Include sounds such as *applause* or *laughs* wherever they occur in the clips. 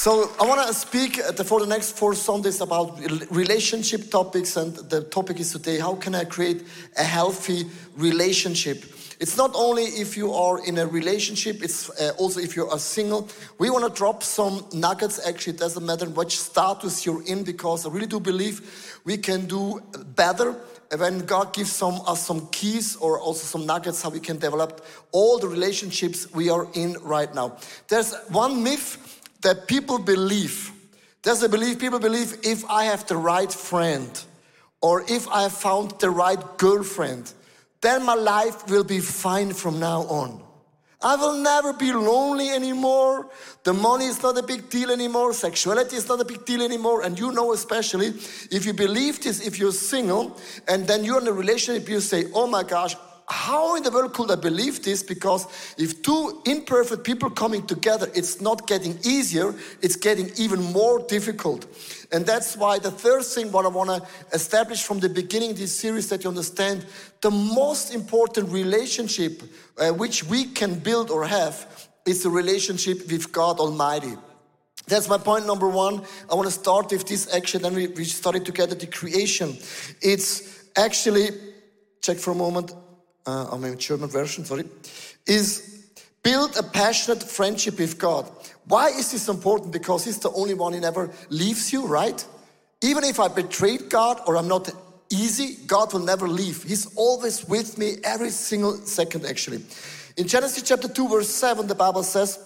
So I want to speak for the next four Sundays about relationship topics, and the topic is today: How can I create a healthy relationship? It's not only if you are in a relationship; it's uh, also if you are single. We want to drop some nuggets. Actually, it doesn't matter which status you're in, because I really do believe we can do better when God gives some, us some keys or also some nuggets how we can develop all the relationships we are in right now. There's one myth that people believe. There's a belief, people believe if I have the right friend or if I found the right girlfriend, then my life will be fine from now on. I will never be lonely anymore. The money is not a big deal anymore. Sexuality is not a big deal anymore. And you know, especially if you believe this, if you're single and then you're in a relationship, you say, Oh my gosh, how in the world could I believe this? Because if two imperfect people coming together, it's not getting easier, it's getting even more difficult. And that's why the third thing, what I want to establish from the beginning this series, that you understand the most important relationship uh, which we can build or have is the relationship with God Almighty. That's my point number one. I want to start with this action, then we, we study together the creation. It's actually, check for a moment, uh, I German version, sorry, is build a passionate friendship with God. Why is this important? Because He's the only one who never leaves you, right? Even if I betrayed God or I'm not easy, God will never leave. He's always with me every single second, actually. In Genesis chapter 2, verse 7, the Bible says,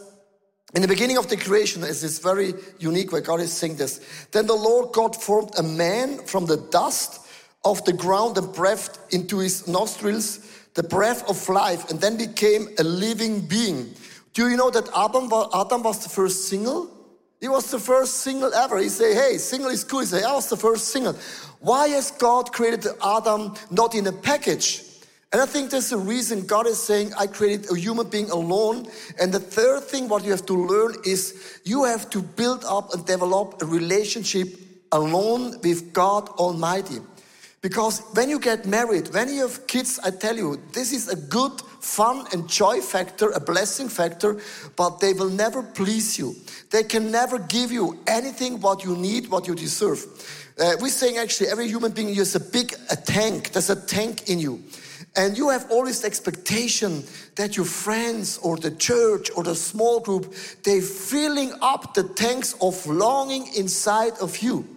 in the beginning of the creation, is this very unique way God is saying this. Then the Lord God formed a man from the dust of the ground and breathed into his nostrils the breath of life, and then became a living being. Do you know that Adam, Adam was the first single? He was the first single ever. He say, hey, single is cool. He say, I was the first single. Why has God created Adam not in a package? And I think there's a reason God is saying, I created a human being alone. And the third thing, what you have to learn is you have to build up and develop a relationship alone with God Almighty. Because when you get married, when you have kids, I tell you, this is a good fun and joy factor, a blessing factor, but they will never please you. They can never give you anything what you need, what you deserve. Uh, we're saying actually every human being is a big a tank. There's a tank in you. And you have always the expectation that your friends or the church or the small group, they're filling up the tanks of longing inside of you.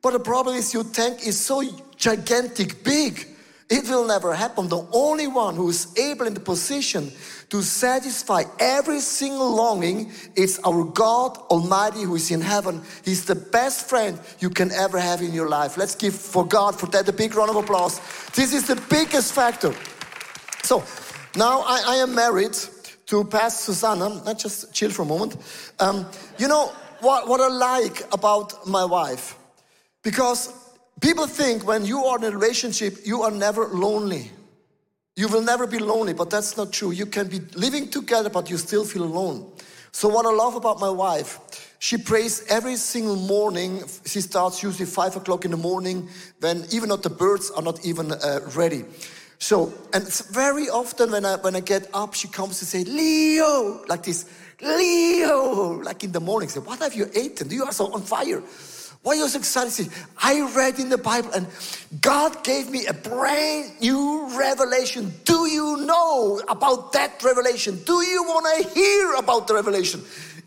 But the problem is your tank is so gigantic big. It will never happen. The only one who is able in the position to satisfy every single longing is our God Almighty who is in heaven. He's the best friend you can ever have in your life. Let's give for God for that a big round of applause. This is the biggest factor. So now I, I am married to Pastor Susanna. Let's just chill for a moment. Um, you know what, what I like about my wife? Because people think when you are in a relationship, you are never lonely. You will never be lonely, but that's not true. You can be living together, but you still feel alone. So, what I love about my wife, she prays every single morning. She starts usually five o'clock in the morning when even not the birds are not even uh, ready. So, and very often when I when I get up, she comes to say, "Leo," like this, "Leo," like in the morning. Say, "What have you eaten? You are so on fire." Why are you so excited? I read in the Bible and God gave me a brand new revelation. Do you know about that revelation? Do you want to hear about the revelation?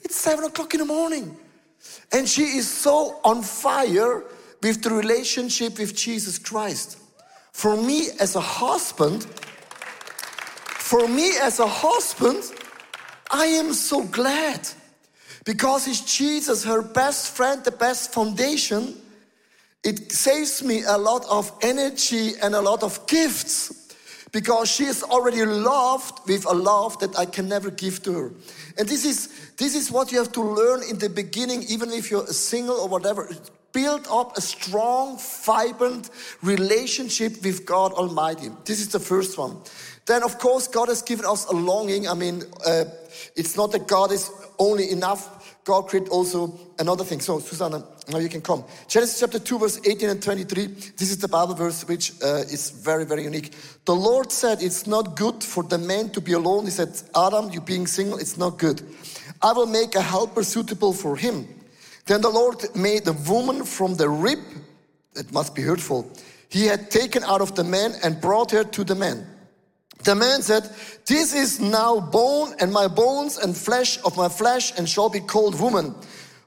It's seven o'clock in the morning. And she is so on fire with the relationship with Jesus Christ. For me as a husband, for me as a husband, I am so glad because it's Jesus, her best friend, the best foundation, it saves me a lot of energy and a lot of gifts because she is already loved with a love that I can never give to her. And this is this is what you have to learn in the beginning, even if you're single or whatever. Build up a strong, vibrant relationship with God Almighty. This is the first one. Then, of course, God has given us a longing. I mean, uh, it's not that God is only enough God created also another thing. So, Susanna, now you can come. Genesis chapter 2, verse 18 and 23. This is the Bible verse which uh, is very, very unique. The Lord said, It's not good for the man to be alone. He said, Adam, you being single, it's not good. I will make a helper suitable for him. Then the Lord made the woman from the rib, it must be hurtful, he had taken out of the man and brought her to the man. The man said, This is now bone and my bones and flesh of my flesh and shall be called woman,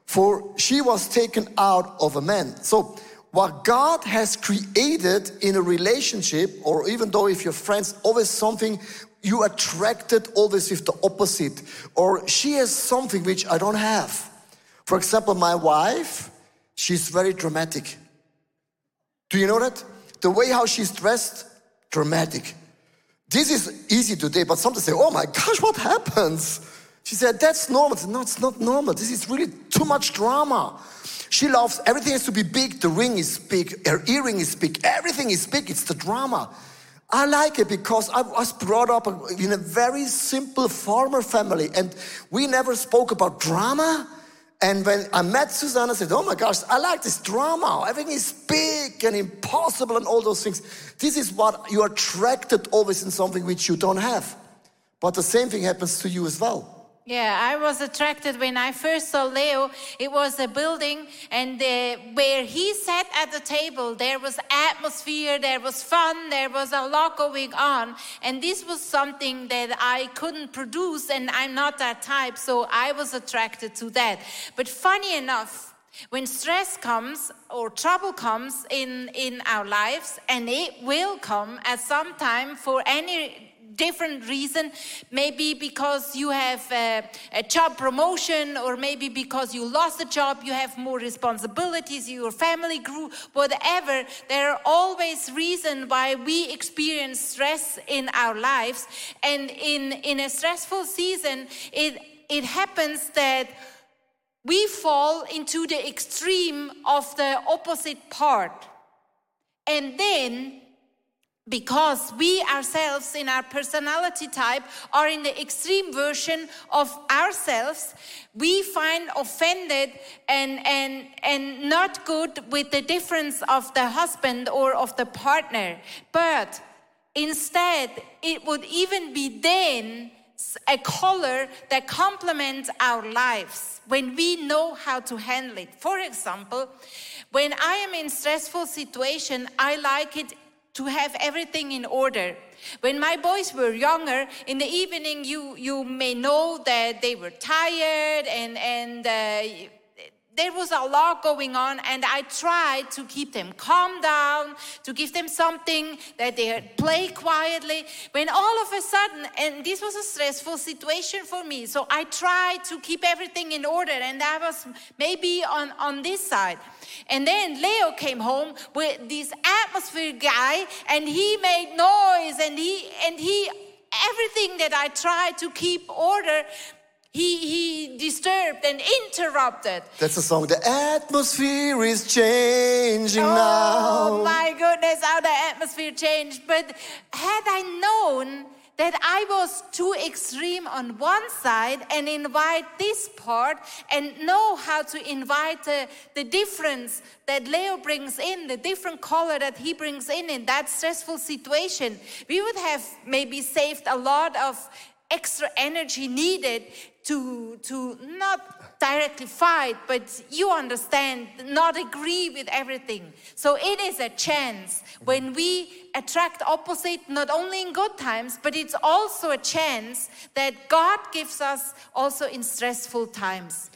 for she was taken out of a man. So, what God has created in a relationship, or even though if you're friends, always something you attracted always with the opposite, or she has something which I don't have. For example, my wife, she's very dramatic. Do you know that? The way how she's dressed, dramatic. This is easy today, but some say, oh my gosh, what happens? She said, that's normal. Said, no, it's not normal. This is really too much drama. She loves everything has to be big. The ring is big, her earring is big, everything is big. It's the drama. I like it because I was brought up in a very simple farmer family and we never spoke about drama. And when I met Susanna, I said, Oh my gosh, I like this drama. Everything is big and impossible and all those things. This is what you are attracted always in something which you don't have. But the same thing happens to you as well. Yeah, I was attracted when I first saw Leo. It was a building, and uh, where he sat at the table, there was atmosphere, there was fun, there was a lot going on. And this was something that I couldn't produce, and I'm not that type, so I was attracted to that. But funny enough, when stress comes or trouble comes in, in our lives, and it will come at some time for any different reason. Maybe because you have a, a, job promotion, or maybe because you lost a job, you have more responsibilities, your family grew, whatever. There are always reasons why we experience stress in our lives. And in, in a stressful season, it, it happens that we fall into the extreme of the opposite part. And then because we ourselves in our personality type are in the extreme version of ourselves we find offended and and and not good with the difference of the husband or of the partner. But instead it would even be then a color that complements our lives when we know how to handle it. For example when i am in stressful situation i like it to have everything in order. When my boys were younger, in the evening, you, you may know that they were tired and, and uh, there was a lot going on, and I tried to keep them calm down, to give them something that they play quietly. When all of a sudden, and this was a stressful situation for me, so I tried to keep everything in order, and I was maybe on, on this side. And then Leo came home with this atmosphere guy, and he made noise, and he and he everything that I tried to keep order he, he disturbed and interrupted. That's the song. The atmosphere is changing oh, now. Oh my goodness, how the atmosphere changed. But had I known that I was too extreme on one side and invite this part and know how to invite the, the difference that Leo brings in, the different color that he brings in in that stressful situation, we would have maybe saved a lot of extra energy needed to, to not directly fight, but you understand, not agree with everything. So it is a chance mm-hmm. when we attract opposite, not only in good times, but it's also a chance that God gives us also in stressful times.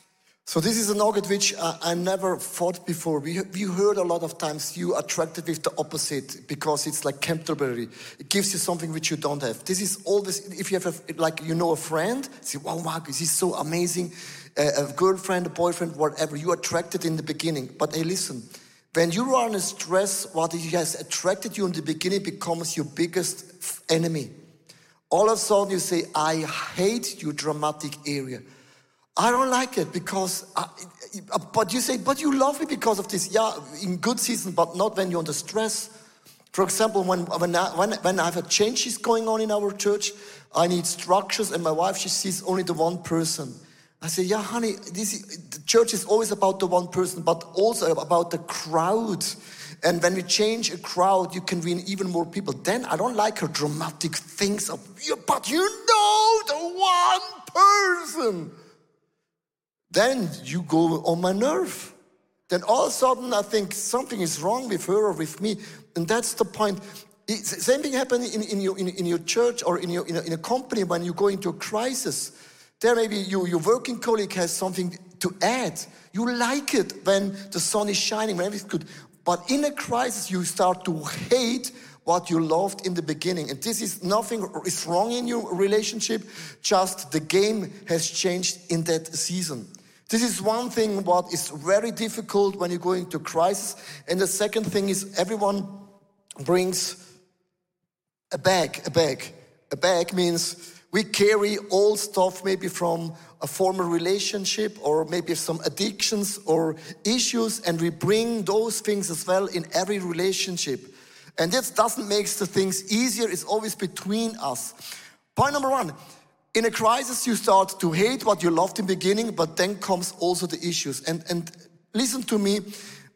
So this is a nugget which uh, I never thought before. We, we heard a lot of times you attracted with the opposite because it's like Canterbury. It gives you something which you don't have. This is always, if you have a, like, you know a friend, say, wow, Marcus, he's so amazing. A girlfriend, a boyfriend, whatever, you attracted in the beginning. But hey, listen, when you are in a stress, what he has attracted you in the beginning becomes your biggest enemy. All of a sudden you say, I hate your dramatic area. I don't like it because, I, but you say, but you love me because of this. Yeah, in good season, but not when you're under stress. For example, when, when, I, when, when I have a changes going on in our church, I need structures, and my wife, she sees only the one person. I say, yeah, honey, this the church is always about the one person, but also about the crowd. And when we change a crowd, you can win even more people. Then I don't like her dramatic things of, but you know the one person. Then you go on my nerve. Then all of a sudden I think something is wrong with her or with me. And that's the point. It's, same thing happens in, in, your, in, in, your church or in, your, in, a, in a company when you go into a crisis. There maybe you, your working colleague has something to add. You like it when the sun is shining, when everything's good. But in a crisis, you start to hate what you loved in the beginning. And this is nothing is wrong in your relationship, just the game has changed in that season. This is one thing what is very difficult when you go into crisis. And the second thing is everyone brings a bag, a bag. A bag means we carry all stuff maybe from a former relationship or maybe some addictions or issues and we bring those things as well in every relationship. And this doesn't make the things easier, it's always between us. Point number one, in a crisis you start to hate what you loved in the beginning, but then comes also the issues. And, and listen to me,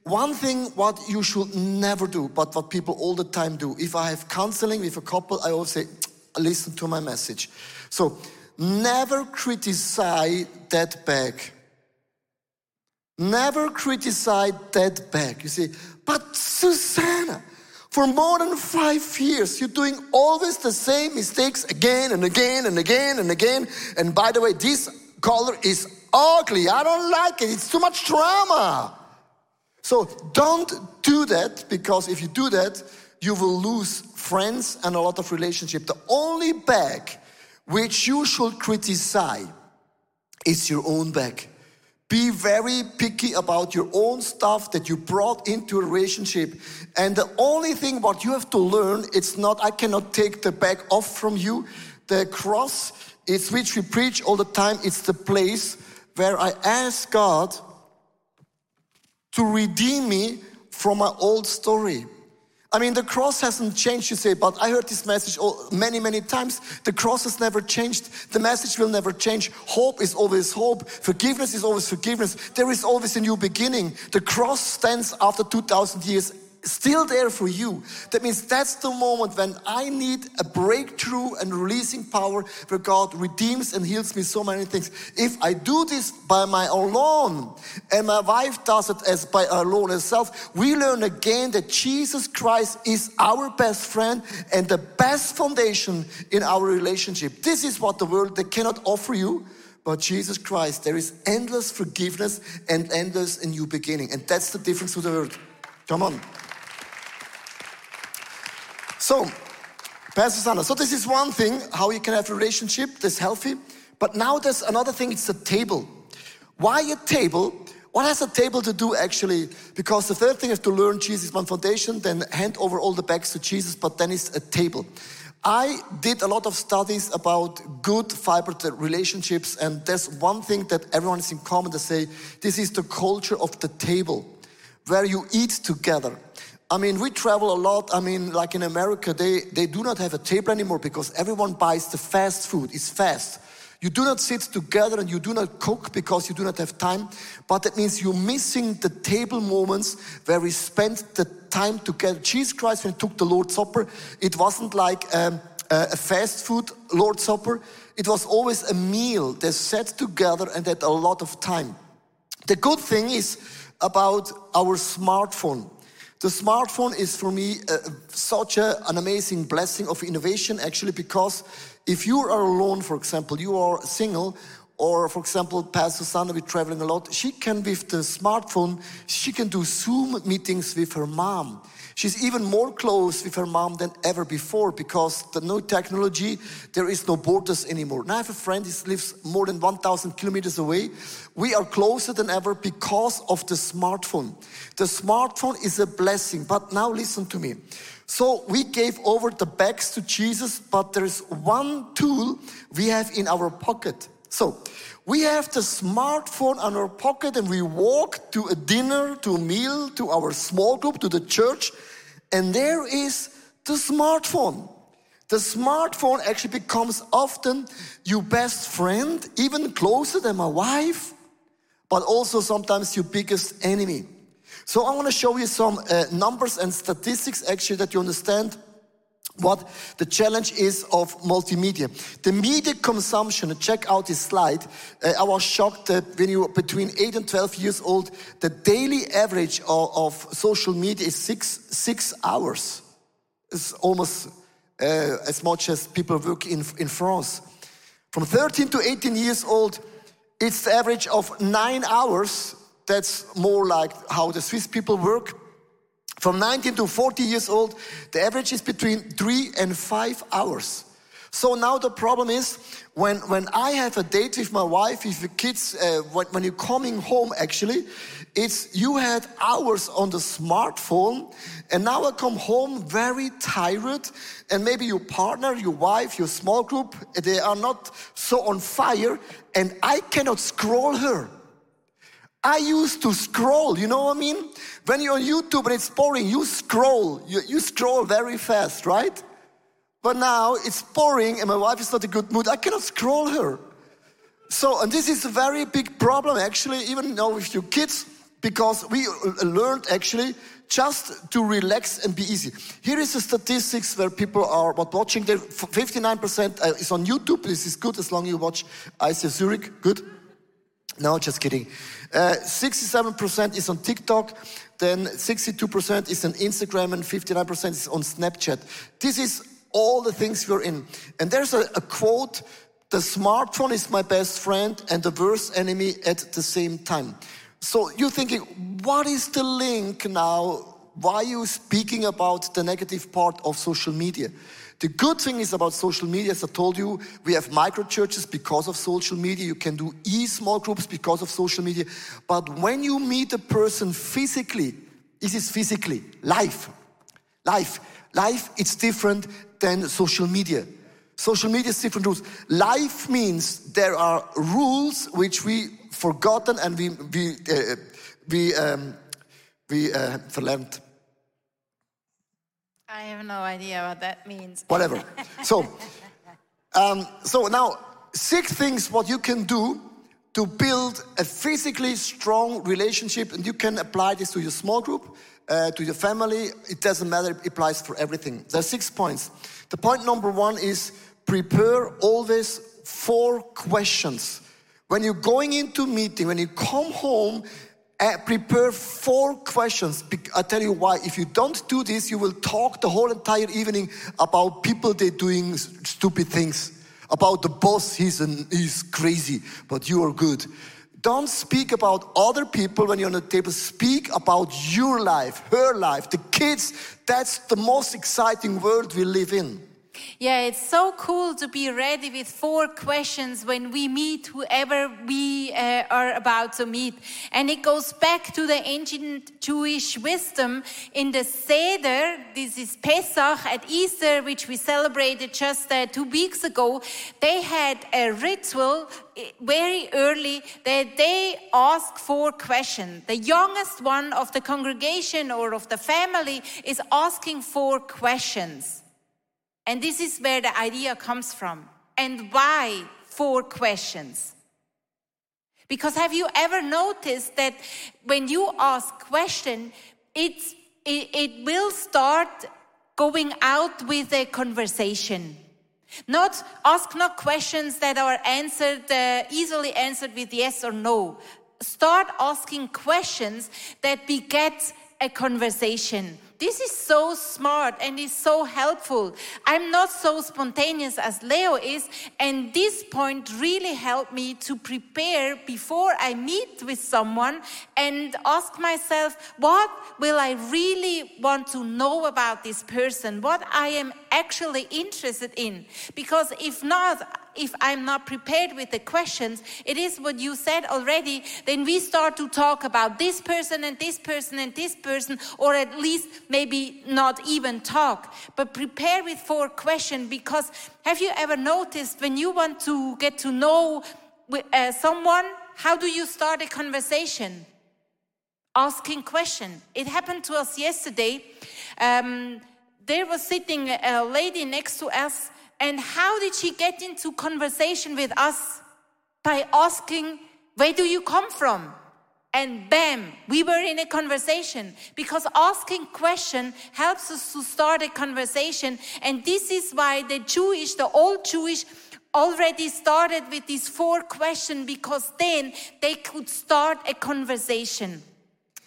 one thing what you should never do, but what people all the time do. If I have counseling with a couple, I always say, listen to my message. So never criticize that bag. Never criticize that bag. You say, but Susanna, for more than five years, you're doing always the same mistakes again and again and again and again. And by the way, this color is ugly. I don't like it. It's too much drama. So don't do that because if you do that, you will lose friends and a lot of relationship. The only bag which you should criticize is your own bag. Be very picky about your own stuff that you brought into a relationship. And the only thing what you have to learn, it's not, I cannot take the bag off from you. The cross, it's which we preach all the time, it's the place where I ask God to redeem me from my old story. I mean, the cross hasn't changed, you say, but I heard this message many, many times. The cross has never changed. The message will never change. Hope is always hope. Forgiveness is always forgiveness. There is always a new beginning. The cross stands after 2,000 years still there for you. That means that's the moment when I need a breakthrough and releasing power where God redeems and heals me so many things. If I do this by my alone and my wife does it as by alone herself, we learn again that Jesus Christ is our best friend and the best foundation in our relationship. This is what the world they cannot offer you. But Jesus Christ, there is endless forgiveness and endless a new beginning. And that's the difference to the world. Come on. So, Pastor Sandra, so this is one thing, how you can have a relationship that's healthy. But now there's another thing, it's a table. Why a table? What has a table to do actually? Because the third thing is to learn Jesus one foundation, then hand over all the bags to Jesus, but then it's a table. I did a lot of studies about good fiber relationships, and there's one thing that everyone is in common to say this is the culture of the table, where you eat together. I mean, we travel a lot. I mean, like in America, they, they do not have a table anymore because everyone buys the fast food. It's fast. You do not sit together and you do not cook because you do not have time. But that means you're missing the table moments where we spent the time together. Jesus Christ, when he took the Lord's Supper, it wasn't like um, a fast food Lord's Supper. It was always a meal. They sat together and had a lot of time. The good thing is about our smartphone. The smartphone is for me uh, such a, an amazing blessing of innovation, actually, because if you are alone, for example, you are single, or for example, Pastor Sandra, be traveling a lot, she can, with the smartphone, she can do Zoom meetings with her mom. She's even more close with her mom than ever before because the new technology, there is no borders anymore. Now I have a friend who lives more than 1,000 kilometers away. We are closer than ever because of the smartphone. The smartphone is a blessing, but now listen to me. So we gave over the bags to Jesus, but there is one tool we have in our pocket. So we have the smartphone in our pocket and we walk to a dinner, to a meal, to our small group, to the church, and there is the smartphone. The smartphone actually becomes often your best friend, even closer than my wife, but also sometimes your biggest enemy. So I want to show you some uh, numbers and statistics actually that you understand what the challenge is of multimedia. The media consumption, check out this slide. Uh, I was shocked that when you're between 8 and 12 years old, the daily average of, of social media is six, six hours. It's almost uh, as much as people work in, in France. From 13 to 18 years old, it's the average of nine hours. That's more like how the Swiss people work. From 19 to 40 years old, the average is between three and five hours. So now the problem is when, when I have a date with my wife, with the kids, uh, when, when you're coming home actually, it's you had hours on the smartphone and now I come home very tired and maybe your partner, your wife, your small group, they are not so on fire and I cannot scroll her. I used to scroll, you know what I mean? When you're on YouTube and it's boring, you scroll. You, you scroll very fast, right? But now it's boring and my wife is not in a good mood. I cannot scroll her. So, and this is a very big problem actually, even now with your kids, because we learned actually just to relax and be easy. Here is the statistics where people are watching. There, 59% uh, is on YouTube. This is good as long as you watch ICF Zurich. Good. No, just kidding. Uh, 67% is on TikTok, then 62% is on Instagram, and 59% is on Snapchat. This is all the things we're in. And there's a, a quote the smartphone is my best friend and the worst enemy at the same time. So you're thinking, what is the link now? Why are you speaking about the negative part of social media? The good thing is about social media, as I told you, we have micro churches because of social media. You can do e small groups because of social media. But when you meet a person physically, this is physically, life. Life. Life, it's different than social media. Social media is different rules. Life means there are rules which we forgotten and we, we, uh, we, um, we uh. I have no idea what that means. Whatever. *laughs* so, um, so now six things what you can do to build a physically strong relationship, and you can apply this to your small group, uh, to your family. It doesn't matter. It applies for everything. There are six points. The point number one is prepare always four questions. When you're going into meeting, when you come home, uh, prepare four questions. I tell you why. If you don't do this, you will talk the whole entire evening about people they doing stupid things. About the boss, he's, an, he's crazy, but you are good. Don't speak about other people when you're on the table. Speak about your life, her life, the kids. That's the most exciting world we live in. Yeah, it's so cool to be ready with four questions when we meet whoever we uh, are about to meet. And it goes back to the ancient Jewish wisdom in the Seder. This is Pesach at Easter, which we celebrated just uh, two weeks ago. They had a ritual eh, very early that they ask four questions. The youngest one of the congregation or of the family is asking four questions. And this is where the idea comes from. And why? Four questions. Because have you ever noticed that when you ask question, it's, it, it will start going out with a conversation. Not ask not questions that are answered uh, easily answered with yes or no. Start asking questions that beget a conversation this is so smart and is so helpful. I'm not so spontaneous as Leo is, and this point really helped me to prepare before I meet with someone and ask myself, what will I really want to know about this person? What I am actually interested in? Because if not, if I'm not prepared with the questions, it is what you said already, then we start to talk about this person and this person and this person, or at least maybe not even talk, but prepare with four questions because have you ever noticed when you want to get to know uh, someone, how do you start a conversation? Asking question. It happened to us yesterday. Um, there was sitting a lady next to us and how did she get into conversation with us? By asking, Where do you come from? And bam, we were in a conversation because asking question helps us to start a conversation. And this is why the Jewish, the old Jewish, already started with these four questions because then they could start a conversation.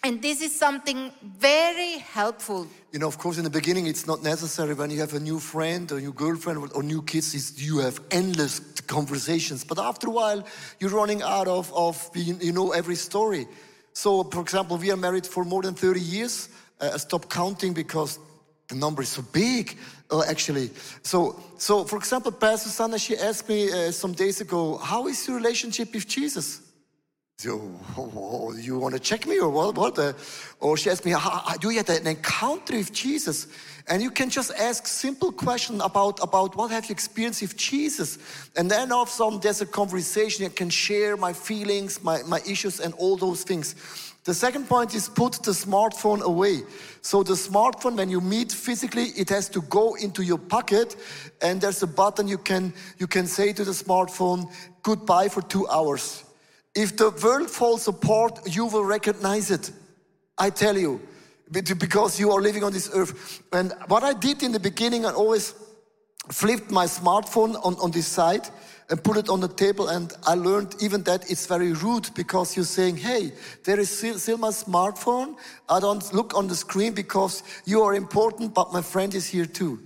And this is something very helpful. You know, of course, in the beginning, it's not necessary when you have a new friend or new girlfriend or new kids, you have endless conversations. But after a while, you're running out of, of you know, every story. So, for example, we are married for more than 30 years. Uh, I stopped counting because the number is so big, uh, actually. So, so, for example, Pastor Sana, she asked me uh, some days ago, how is your relationship with Jesus? Oh, you want to check me or what? what or she asked me, do you have an encounter with Jesus? And you can just ask simple question about, about what have you experienced with Jesus? And then of sudden there's a conversation. I can share my feelings, my, my issues and all those things. The second point is put the smartphone away. So the smartphone, when you meet physically, it has to go into your pocket and there's a button you can, you can say to the smartphone, goodbye for two hours. If the world falls apart, you will recognize it. I tell you, because you are living on this earth. And what I did in the beginning, I always flipped my smartphone on, on this side and put it on the table. And I learned even that it's very rude because you're saying, hey, there is still, still my smartphone. I don't look on the screen because you are important, but my friend is here too.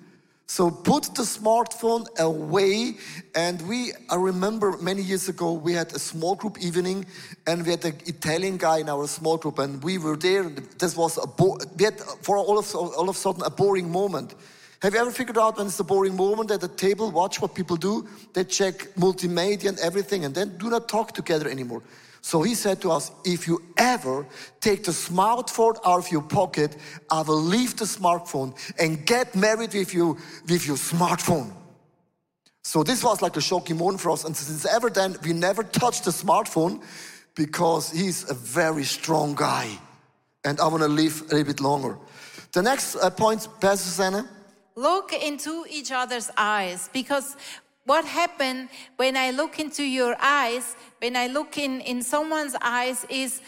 So put the smartphone away. And we, I remember many years ago, we had a small group evening and we had an Italian guy in our small group and we were there. And This was a, bo- we had for all of, all of a sudden a boring moment. Have you ever figured out when it's a boring moment at the table, watch what people do? They check multimedia and everything and then do not talk together anymore. So he said to us, if you ever take the smartphone out of your pocket, I will leave the smartphone and get married with you with your smartphone. So this was like a shocking moment for us. And since ever then, we never touched the smartphone because he's a very strong guy. And I want to live a little bit longer. The next uh, point, Pastor Susanna. Look into each other's eyes because what happened when I look into your eyes, when I look in, in someone's eyes, is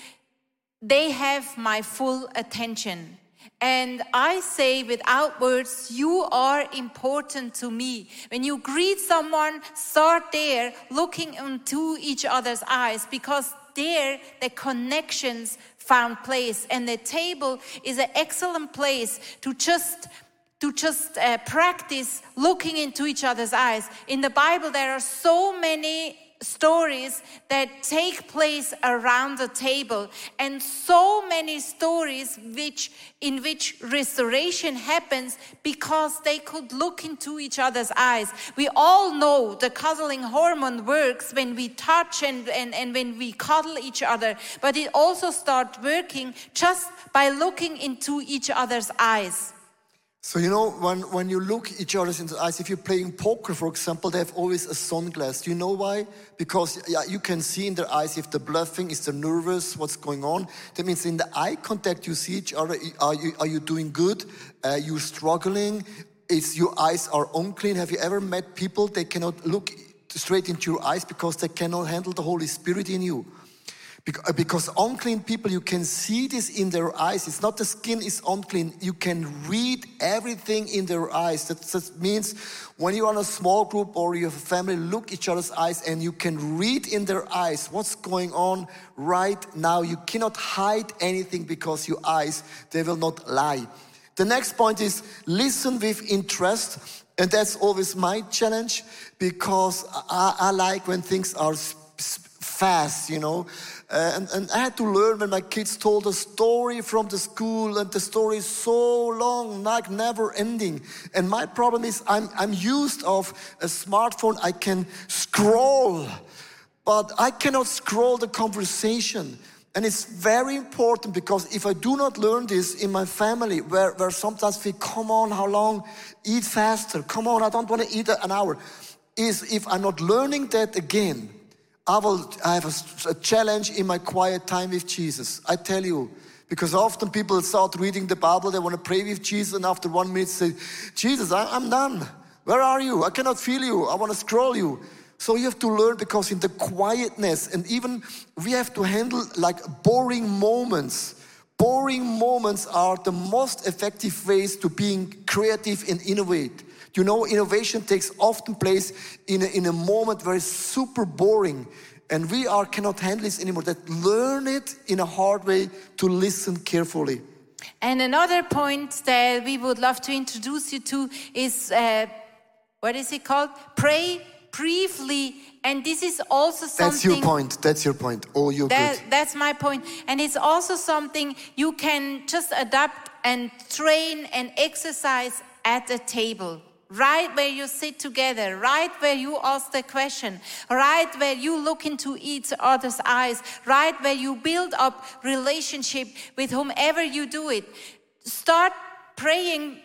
they have my full attention. And I say without words, you are important to me. When you greet someone, start there looking into each other's eyes because there the connections found place. And the table is an excellent place to just to just uh, practice looking into each other's eyes. In the Bible, there are so many stories that take place around the table and so many stories which in which restoration happens because they could look into each other's eyes we all know the cuddling hormone works when we touch and, and, and when we cuddle each other but it also starts working just by looking into each other's eyes so you know, when, when you look each other in the eyes, if you're playing poker, for example, they have always a sunglass. Do you know why? Because yeah, you can see in their eyes if they're bluffing, if they're nervous, what's going on. That means in the eye contact, you see each other. Are you, are you doing good? Are you struggling? Is your eyes are unclean? Have you ever met people, they cannot look straight into your eyes because they cannot handle the Holy Spirit in you? Uh, because unclean people, you can see this in their eyes. It's not the skin is unclean. You can read everything in their eyes. That, that means when you're on a small group or you have a family, look each other's eyes and you can read in their eyes what's going on right now. You cannot hide anything because your eyes, they will not lie. The next point is listen with interest. And that's always my challenge because I, I like when things are fast, you know. Uh, and, and, I had to learn when my kids told a story from the school, and the story is so long, like never ending. And my problem is I'm, I'm used of a smartphone. I can scroll, but I cannot scroll the conversation. And it's very important because if I do not learn this in my family, where, where sometimes we come on, how long? Eat faster. Come on, I don't want to eat an hour. Is if I'm not learning that again, I will I have a, a challenge in my quiet time with Jesus. I tell you, because often people start reading the Bible, they want to pray with Jesus, and after one minute say, Jesus, I, I'm done. Where are you? I cannot feel you. I want to scroll you. So you have to learn because in the quietness, and even we have to handle like boring moments. Boring moments are the most effective ways to being creative and innovate. You know, innovation takes often place in a, in a moment where it's super boring. And we are cannot handle this anymore. That learn it in a hard way to listen carefully. And another point that we would love to introduce you to is uh, what is it called? Pray briefly. And this is also something. That's your point. That's your point. Oh, you're that, good. That's my point. And it's also something you can just adapt and train and exercise at the table. Right where you sit together, right where you ask the question, right where you look into each other's eyes, right where you build up relationship with whomever you do it. Start praying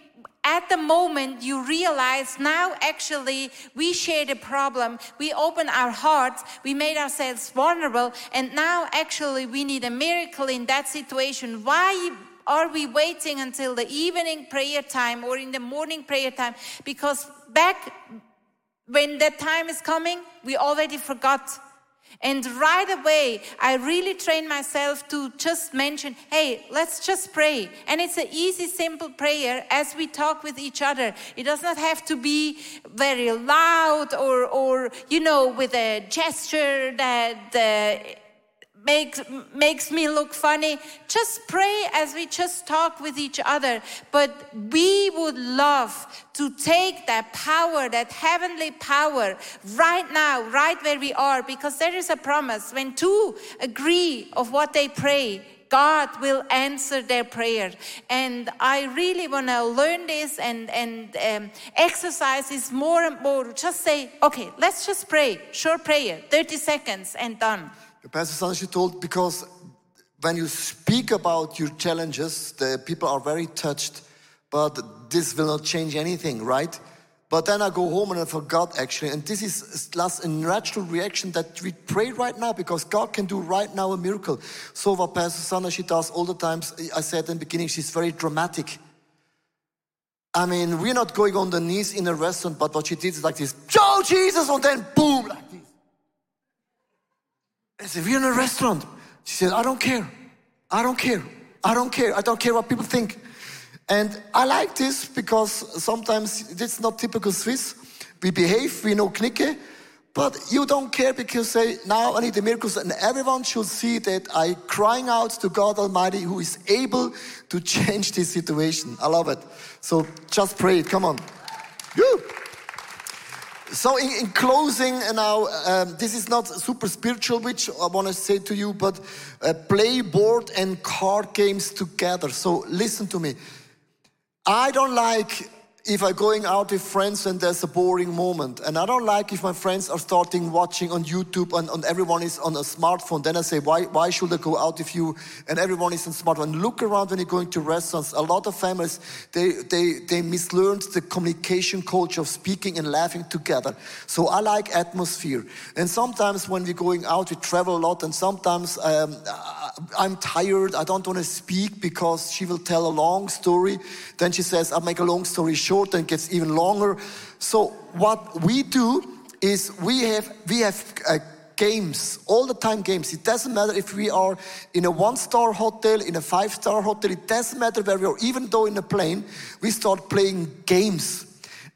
at the moment you realize now actually we share the problem. We open our hearts. We made ourselves vulnerable. And now actually we need a miracle in that situation. Why are we waiting until the evening prayer time or in the morning prayer time because back when that time is coming we already forgot and right away, I really train myself to just mention, hey, let's just pray. And it's an easy, simple prayer as we talk with each other. It does not have to be very loud or, or you know, with a gesture that. Uh, makes makes me look funny just pray as we just talk with each other but we would love to take that power that heavenly power right now right where we are because there is a promise when two agree of what they pray God will answer their prayer. And I really want to learn this and, and um, exercise this more and more. Just say, okay, let's just pray. Short prayer, 30 seconds and done. Pastor Sanders, told because when you speak about your challenges, the people are very touched, but this will not change anything, right? But then I go home and I forgot actually, and this is last a natural reaction that we pray right now because God can do right now a miracle. So what Pastor Sana she does all the times, I said in the beginning, she's very dramatic. I mean, we're not going on the knees in a restaurant, but what she did is like this, Joe Jesus, and then boom, like. I said, we're in a restaurant. She said, I don't care. I don't care. I don't care. I don't care what people think. And I like this because sometimes it's not typical Swiss. We behave, we know knicke, but you don't care because you say, now I need the miracles, and everyone should see that I crying out to God Almighty who is able to *laughs* change this situation. I love it. So just pray it. Come on. Woo. So, in, in closing, now um, this is not super spiritual, which I want to say to you, but uh, play board and card games together. So, listen to me. I don't like if I'm going out with friends and there's a boring moment. And I don't like if my friends are starting watching on YouTube and, and, everyone is on a smartphone. Then I say, why, why should I go out with you and everyone is on smartphone? Look around when you're going to restaurants. A lot of families, they, they, they mislearned the communication culture of speaking and laughing together. So I like atmosphere. And sometimes when we're going out, we travel a lot and sometimes um, I'm tired. I don't want to speak because she will tell a long story. Then she says, I'll make a long story short short and gets even longer. So what we do is we have we have uh, games all the time games. It doesn't matter if we are in a one star hotel in a five star hotel. It doesn't matter where we are. Even though in a plane we start playing games.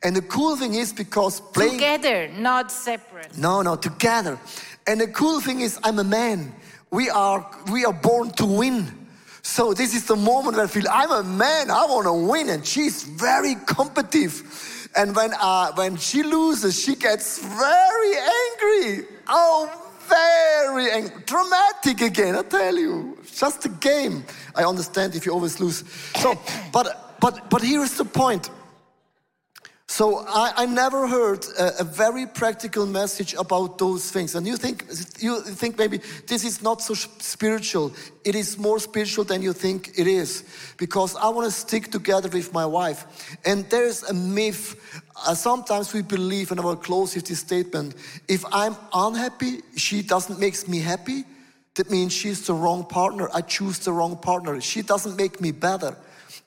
And the cool thing is because playing together not separate. No no together. And the cool thing is i'm a man. We are we are born to win so this is the moment where I feel I'm a man, I want to win, and she's very competitive. And when uh, when she loses, she gets very angry. Oh, very angry. dramatic again. I tell you, just a game. I understand if you always lose. So, but but but here is the point. So I, I never heard a, a, very practical message about those things. And you think you think maybe this is not so spiritual. It is more spiritual than you think it is, because I want to stick together with my wife. And there's a myth. Uh, sometimes we believe, and I will close with this statement: If I'm unhappy, she doesn't makes me happy. That means she's the wrong partner. I choose the wrong partner. She doesn't make me better.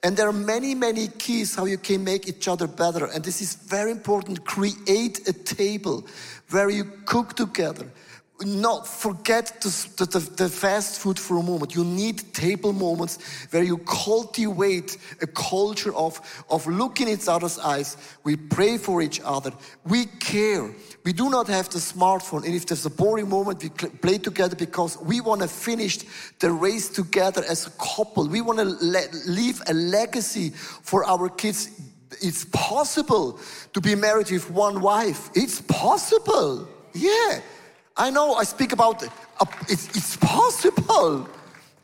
And there are many, many keys how you can make each other better. And this is very important. Create a table where you cook together. Not forget the, the, fast food for a moment. You need table moments where you cultivate a culture of, of looking each other's eyes. We pray for each other. We care. We do not have the smartphone. And if there's a boring moment, we play together because we want to finish the race together as a couple. We want to leave a legacy for our kids. It's possible to be married with one wife. It's possible. Yeah. I know I speak about uh, it's, it's possible.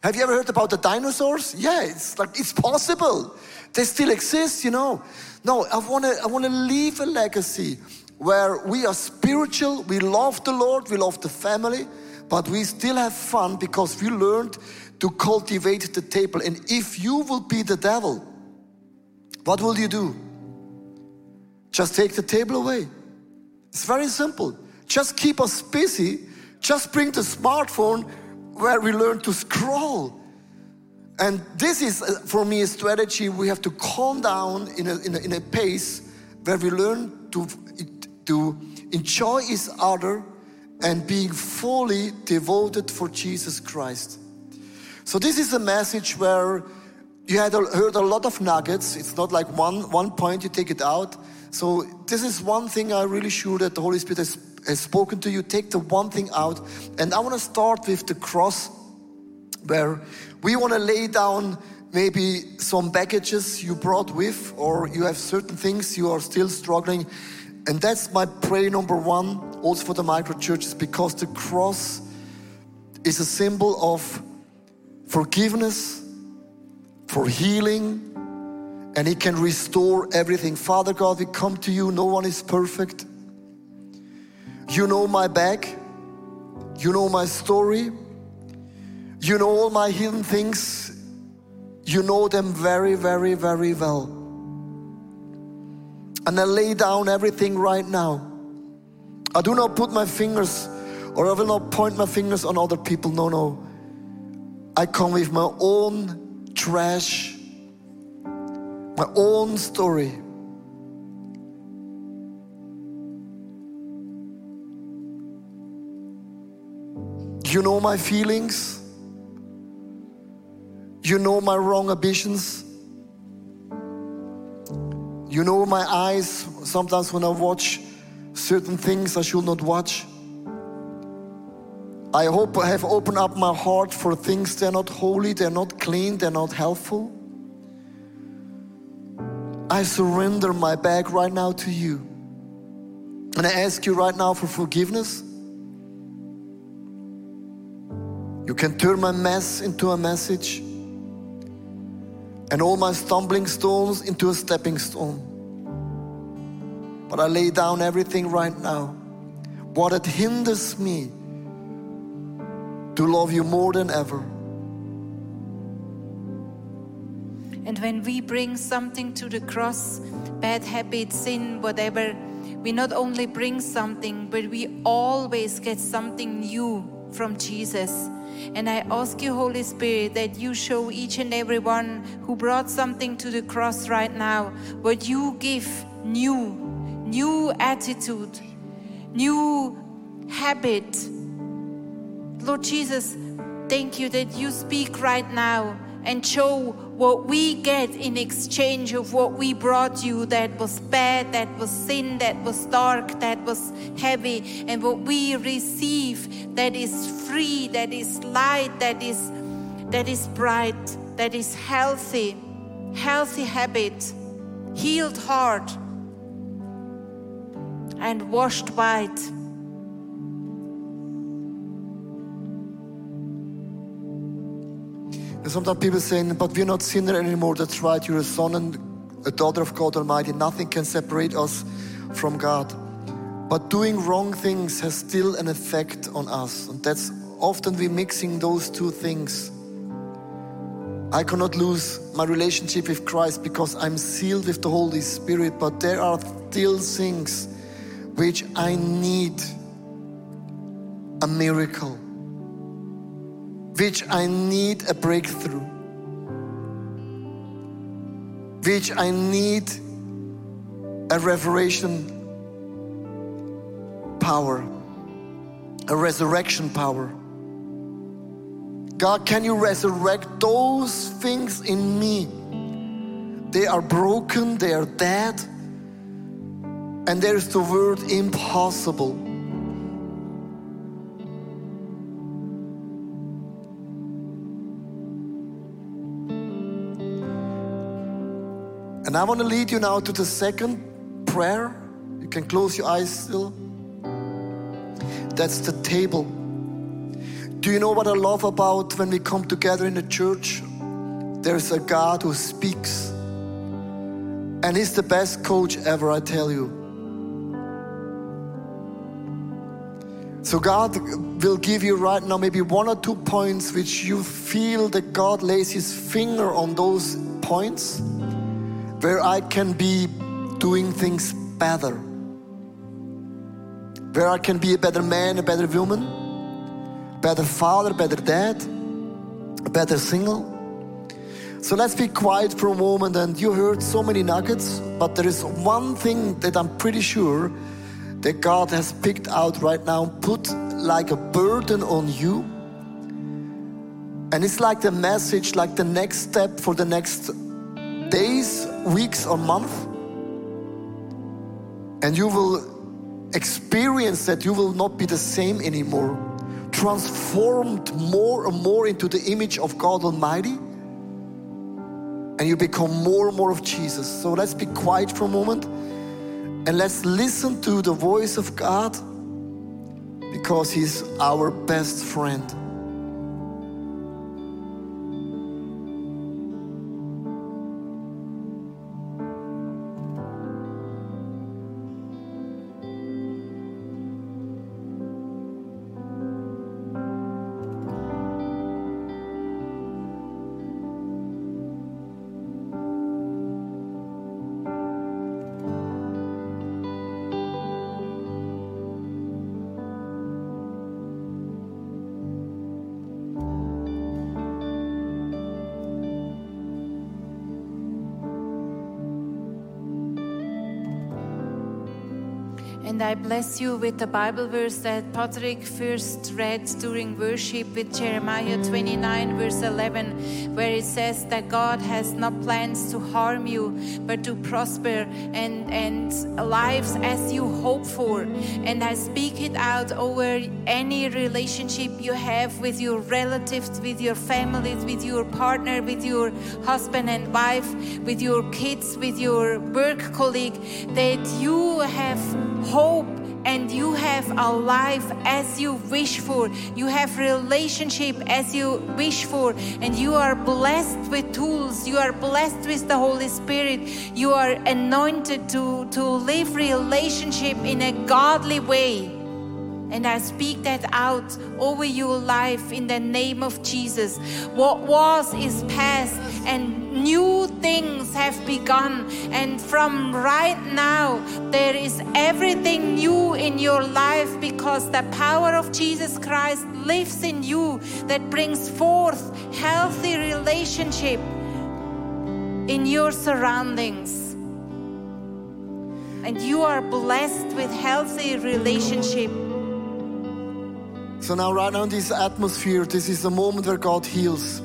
Have you ever heard about the dinosaurs? Yeah, it's like it's possible. They still exist, you know. No, I want to I want to leave a legacy where we are spiritual, we love the Lord, we love the family, but we still have fun because we learned to cultivate the table. And if you will be the devil, what will you do? Just take the table away. It's very simple. Just keep us busy. Just bring the smartphone where we learn to scroll. And this is, uh, for me, a strategy. We have to calm down in a, in a, in a pace where we learn to to enjoy each other and being fully devoted for Jesus Christ. So this is a message where you had heard a lot of nuggets. It's not like one, one point you take it out. So this is one thing I'm really sure that the Holy Spirit has, has spoken to you. Take the one thing out. And I want to start with the cross where we want to lay down maybe some baggages you brought with or you have certain things you are still struggling and that's my prayer number one, also for the micro churches, because the cross is a symbol of forgiveness, for healing, and He can restore everything. Father God, we come to you. No one is perfect. You know my back, you know my story, you know all my hidden things. You know them very, very, very well. And I lay down everything right now. I do not put my fingers or I will not point my fingers on other people. No, no. I come with my own trash, my own story. You know my feelings. You know my wrong ambitions. You know my eyes, sometimes when I watch certain things I should not watch. I hope I have opened up my heart for things they're not holy, they're not clean, they're not helpful. I surrender my bag right now to you. And I ask you right now for forgiveness. You can turn my mess into a message and all my stumbling stones into a stepping stone. But I lay down everything right now. What it hinders me to love you more than ever. And when we bring something to the cross, bad habits, sin, whatever, we not only bring something, but we always get something new from Jesus. And I ask you, Holy Spirit, that you show each and every one who brought something to the cross right now what you give new, new attitude, new habit. Lord Jesus, thank you that you speak right now and show what we get in exchange of what we brought you that was bad, that was sin, that was dark, that was heavy, and what we receive that is free, that is light, that is that is bright, that is healthy, healthy habit, healed heart, and washed white. And sometimes people saying, but we're not sinner anymore. That's right. You're a son and a daughter of God Almighty. Nothing can separate us from God. But doing wrong things has still an effect on us. And that's often we're mixing those two things. I cannot lose my relationship with Christ because I'm sealed with the Holy Spirit, but there are still things which I need a miracle which I need a breakthrough. which I need a revelation power, a resurrection power. God, can you resurrect those things in me? They are broken, they are dead, and there is the word impossible. And I want to lead you now to the second prayer. You can close your eyes still. That's the table. Do you know what I love about when we come together in a church? There's a God who speaks. And He's the best coach ever, I tell you. So, God will give you right now maybe one or two points which you feel that God lays His finger on those points where I can be doing things better, where I can be a better man, a better woman, better father, better dad, a better single. So let's be quiet for a moment. And you heard so many nuggets, but there is one thing that I'm pretty sure that God has picked out right now, put like a burden on you. And it's like the message, like the next step for the next days, weeks, or month. And you will experience that you will not be the same anymore. Transformed more and more into the image of God Almighty. And you become more and more of Jesus. So let's be quiet for a moment and let's listen to the voice of God because He's our best friend. And I bless you with the Bible verse that Patrick first read during worship with Jeremiah 29, verse 11, where it says that God has not plans to harm you, but to prosper and, and lives as you hope for. And I speak it out over any relationship you have with your relatives, with your families, with your partner, with your husband and wife, with your kids, with your work colleague, that you have hope and you have a life as you wish for. You have relationship as you wish for. And you are blessed with tools. You are blessed with the holy spirit. You are anointed to to live relationship in a godly way and I speak that out over your life in the name of Jesus. What was is past, and new things have begun. And from right now, there is everything new in your life because the power of Jesus Christ lives in you that brings forth healthy relationship in your surroundings. And you are blessed with healthy relationship. So now, right now in this atmosphere, this is a moment where God heals.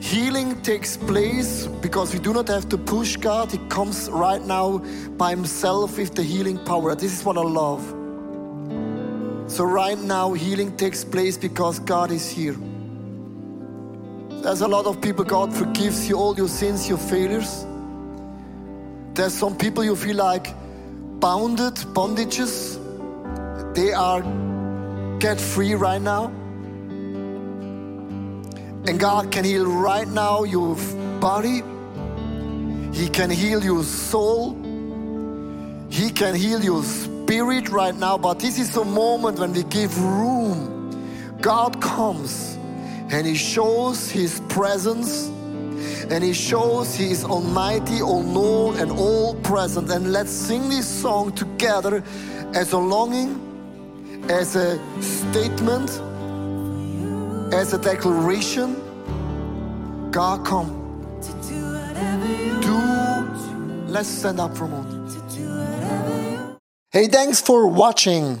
Healing takes place because we do not have to push God. He comes right now by Himself with the healing power. This is what I love. So, right now, healing takes place because God is here. There's a lot of people, God forgives you all your sins, your failures. There's some people you feel like bounded, bondages. They are get free right now. And God can heal right now your body. He can heal your soul. He can heal your spirit right now. But this is a moment when we give room. God comes and He shows His presence and He shows He is Almighty, all known, and all present. And let's sing this song together as a longing as a statement, as a declaration God, come. Do Let's stand up for a moment. Hey, thanks for watching.